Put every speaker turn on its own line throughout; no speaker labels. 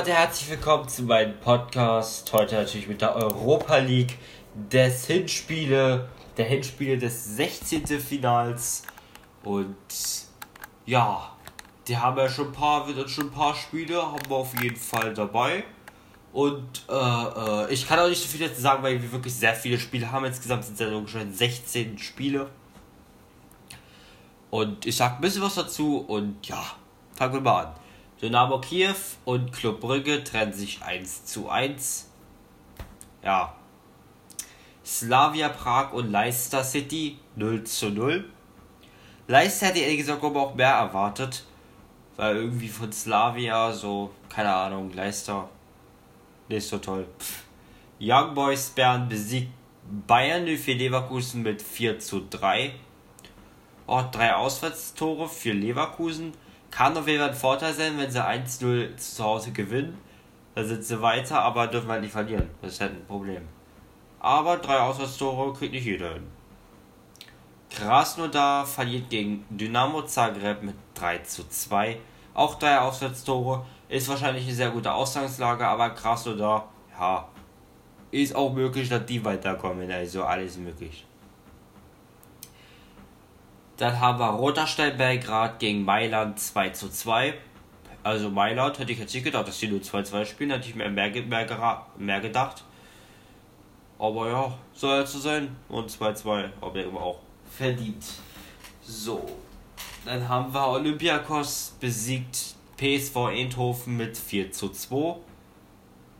Leute, herzlich willkommen zu meinem Podcast. Heute natürlich mit der Europa League des Hinspiele, der Hinspiele des 16. Finals. Und ja, die haben ja schon ein paar, wird schon ein paar Spiele, haben wir auf jeden Fall dabei. Und äh, äh, ich kann auch nicht so viel dazu sagen, weil wir wirklich sehr viele Spiele haben. Insgesamt sind es ja ungefähr 16 Spiele. Und ich sag ein bisschen was dazu und ja, fangen wir mal an. Dynamo Kiew und Club Brügge trennen sich 1 zu 1. Ja. Slavia Prag und Leicester City 0 zu 0. Leicester hätte ehrlich gesagt aber auch mehr erwartet. Weil irgendwie von Slavia so, keine Ahnung, Leicester nicht so toll. Pff. Young Boys Bern besiegt Bayern für Leverkusen mit 4 zu 3. Auch drei Auswärtstore für Leverkusen. Kann auf jeden Fall ein Vorteil sein, wenn sie 1-0 zu Hause gewinnen. Dann sind sie weiter, aber dürfen halt nicht verlieren. Das ist halt ein Problem. Aber drei Auswärtstore kriegt nicht jeder hin. Krasnodar verliert gegen Dynamo Zagreb mit 3 zu 2. Auch drei Auswärtstore. Ist wahrscheinlich eine sehr gute Ausgangslage, aber Krasnodar, ja, ist auch möglich, dass die weiterkommen. Also alles möglich. Dann haben wir Roterstein Belgrad gegen Mailand 2 zu 2. Also Mailand hätte ich jetzt nicht gedacht, dass die nur 2-2 spielen, hätte ich mir mehr, mehr, mehr gedacht. Aber ja, soll jetzt so sein. Und 2-2, aber immer auch verdient. So. Dann haben wir Olympiakos besiegt PSV Eindhoven mit 4 zu 2.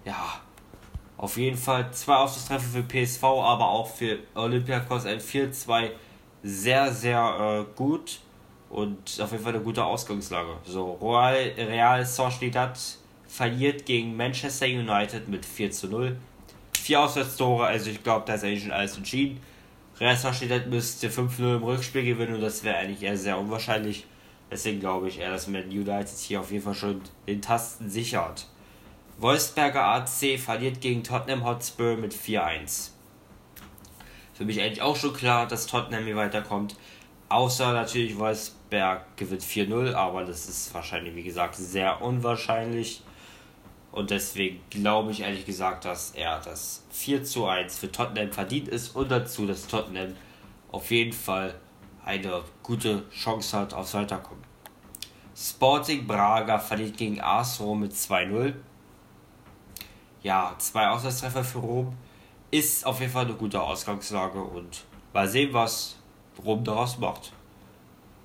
Ja, auf jeden Fall zwei Ausschlusstreffer für PSV, aber auch für Olympiakos ein 4-2 sehr, sehr äh, gut und auf jeden Fall eine gute Ausgangslage. So, Real, Real Sociedad verliert gegen Manchester United mit 4 zu 0. Vier Auswärtstore, also ich glaube, da ist eigentlich schon alles entschieden. Real Sociedad müsste 5-0 im Rückspiel gewinnen und das wäre eigentlich eher sehr unwahrscheinlich. Deswegen glaube ich eher, dass Man United hier auf jeden Fall schon den Tasten sichert. Wolfsberger AC verliert gegen Tottenham Hotspur mit 4-1 für mich eigentlich auch schon klar, dass Tottenham hier weiterkommt. Außer natürlich Wolfsberg gewinnt 4-0, aber das ist wahrscheinlich, wie gesagt, sehr unwahrscheinlich. Und deswegen glaube ich ehrlich gesagt, dass er das 4 zu 1 für Tottenham verdient ist und dazu, dass Tottenham auf jeden Fall eine gute Chance hat aufs Weiterkommen. Sporting Braga verliert gegen Rom mit 2-0. Ja, zwei Auswärtstreffer für Rom ist auf jeden Fall eine gute Ausgangslage und mal sehen, was Rom daraus macht.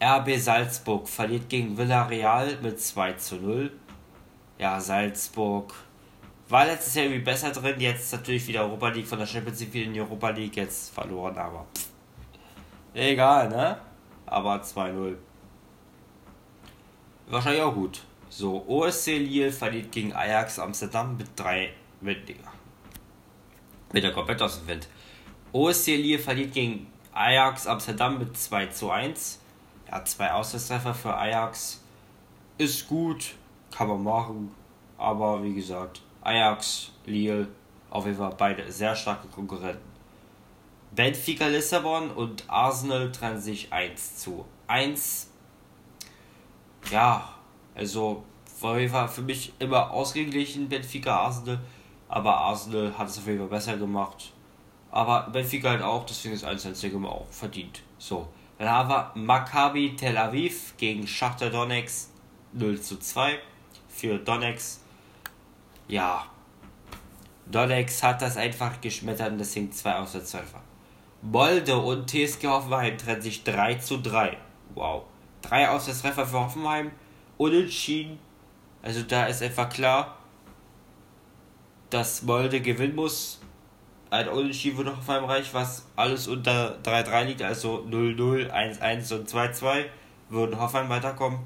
RB Salzburg verliert gegen Villarreal mit 2 zu 0. Ja, Salzburg war letztes Jahr irgendwie besser drin, jetzt natürlich wieder Europa League von der Champions League wieder in die Europa League, jetzt verloren, aber pff. egal, ne? Aber 2-0. Wahrscheinlich auch gut. So, OSC Lille verliert gegen Ajax Amsterdam mit 3 mit mit der komplett aus dem Wind. OSC Lille verliert gegen Ajax Amsterdam mit 2 zu 1. Ja, zwei Auswärtstreffer für Ajax ist gut, kann man machen. Aber wie gesagt, Ajax, Lille, auf jeden Fall beide sehr starke Konkurrenten. Benfica Lissabon und Arsenal trennen sich 1 zu 1. Ja, also war für mich immer ausgeglichen, Benfica Arsenal. Aber Arsenal hat es auf jeden Fall besser gemacht. Aber Benfica halt auch, deswegen ist 1 1 immer auch verdient. So. Dann haben wir Maccabi Tel Aviv gegen Schachter Donetsk 0 zu 2 für Donetsk. Ja. Donetsk hat das einfach geschmettert und deswegen 2 aus der 12 Molde und TSG Hoffenheim trennen sich 3 zu 3. Wow. 3 aus der Treffer für Hoffenheim. Unentschieden. Also da ist einfach klar, dass Molde gewinnen muss. Ein Unentschieden wird noch auf einem Reich, was alles unter 3-3 liegt, also 0-0, 1-1 und 2-2 würden Hoffenheim weiterkommen.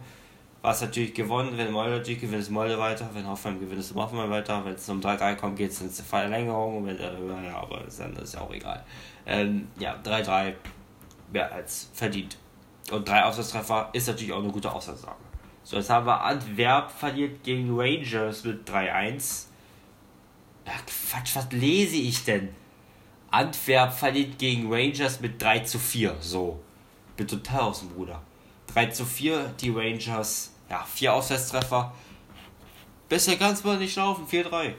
Was natürlich gewonnen, wenn Molde natürlich gewinnt, ist Molde weiter, wenn Hoffenheim gewinnt, ist Hoffenheim weiter, wenn es um 3-3 kommt, geht es ins Verlängerung, wenn, äh, ja, aber dann ist ja auch egal. Ähm, ja, 3-3 mehr als verdient. Und drei Auswärtstreffer ist natürlich auch eine gute Auswärtslage. So, jetzt haben wir Antwerp verliert gegen Rangers mit 3-1. Ja, Quatsch, was lese ich denn? Antwerp verliert gegen Rangers mit 3 zu 4. So. Bin total aus dem Bruder. 3 zu 4, die Rangers. Ja, vier Auswärtstreffer. Besser kann's mal nicht laufen, 4-3.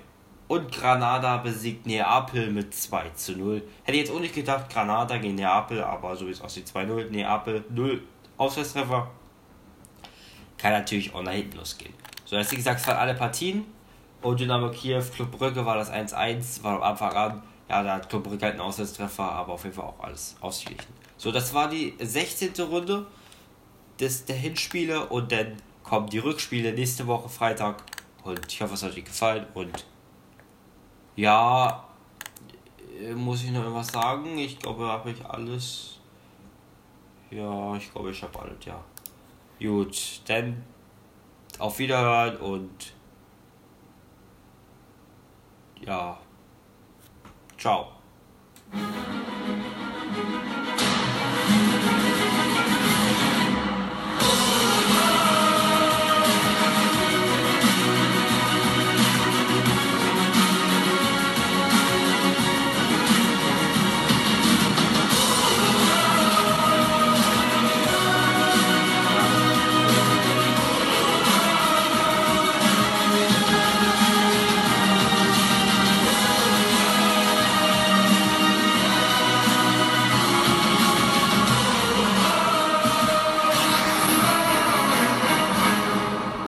Und Granada besiegt Neapel mit 2 zu 0. Hätte jetzt auch nicht gedacht, Granada gegen Neapel, aber so wie es aussieht, 2-0. Neapel 0 Auswärtstreffer. Kann natürlich auch nach hinten losgehen. So, jetzt wie gesagt, es waren alle Partien. Und Dynamo Kiew, Club Brügge war das 1-1, war am Anfang an. Ja, da hat Club Brügge halt einen Auswärtstreffer, aber auf jeden Fall auch alles ausgeglichen. So, das war die 16. Runde des, der Hinspiele und dann kommen die Rückspiele nächste Woche Freitag. Und ich hoffe, es hat euch gefallen. Und ja, äh, muss ich noch irgendwas sagen? Ich glaube, habe ich alles. Ja, ich glaube, ich habe alles, ja. Gut, dann auf Wiederhören und ja, ciao.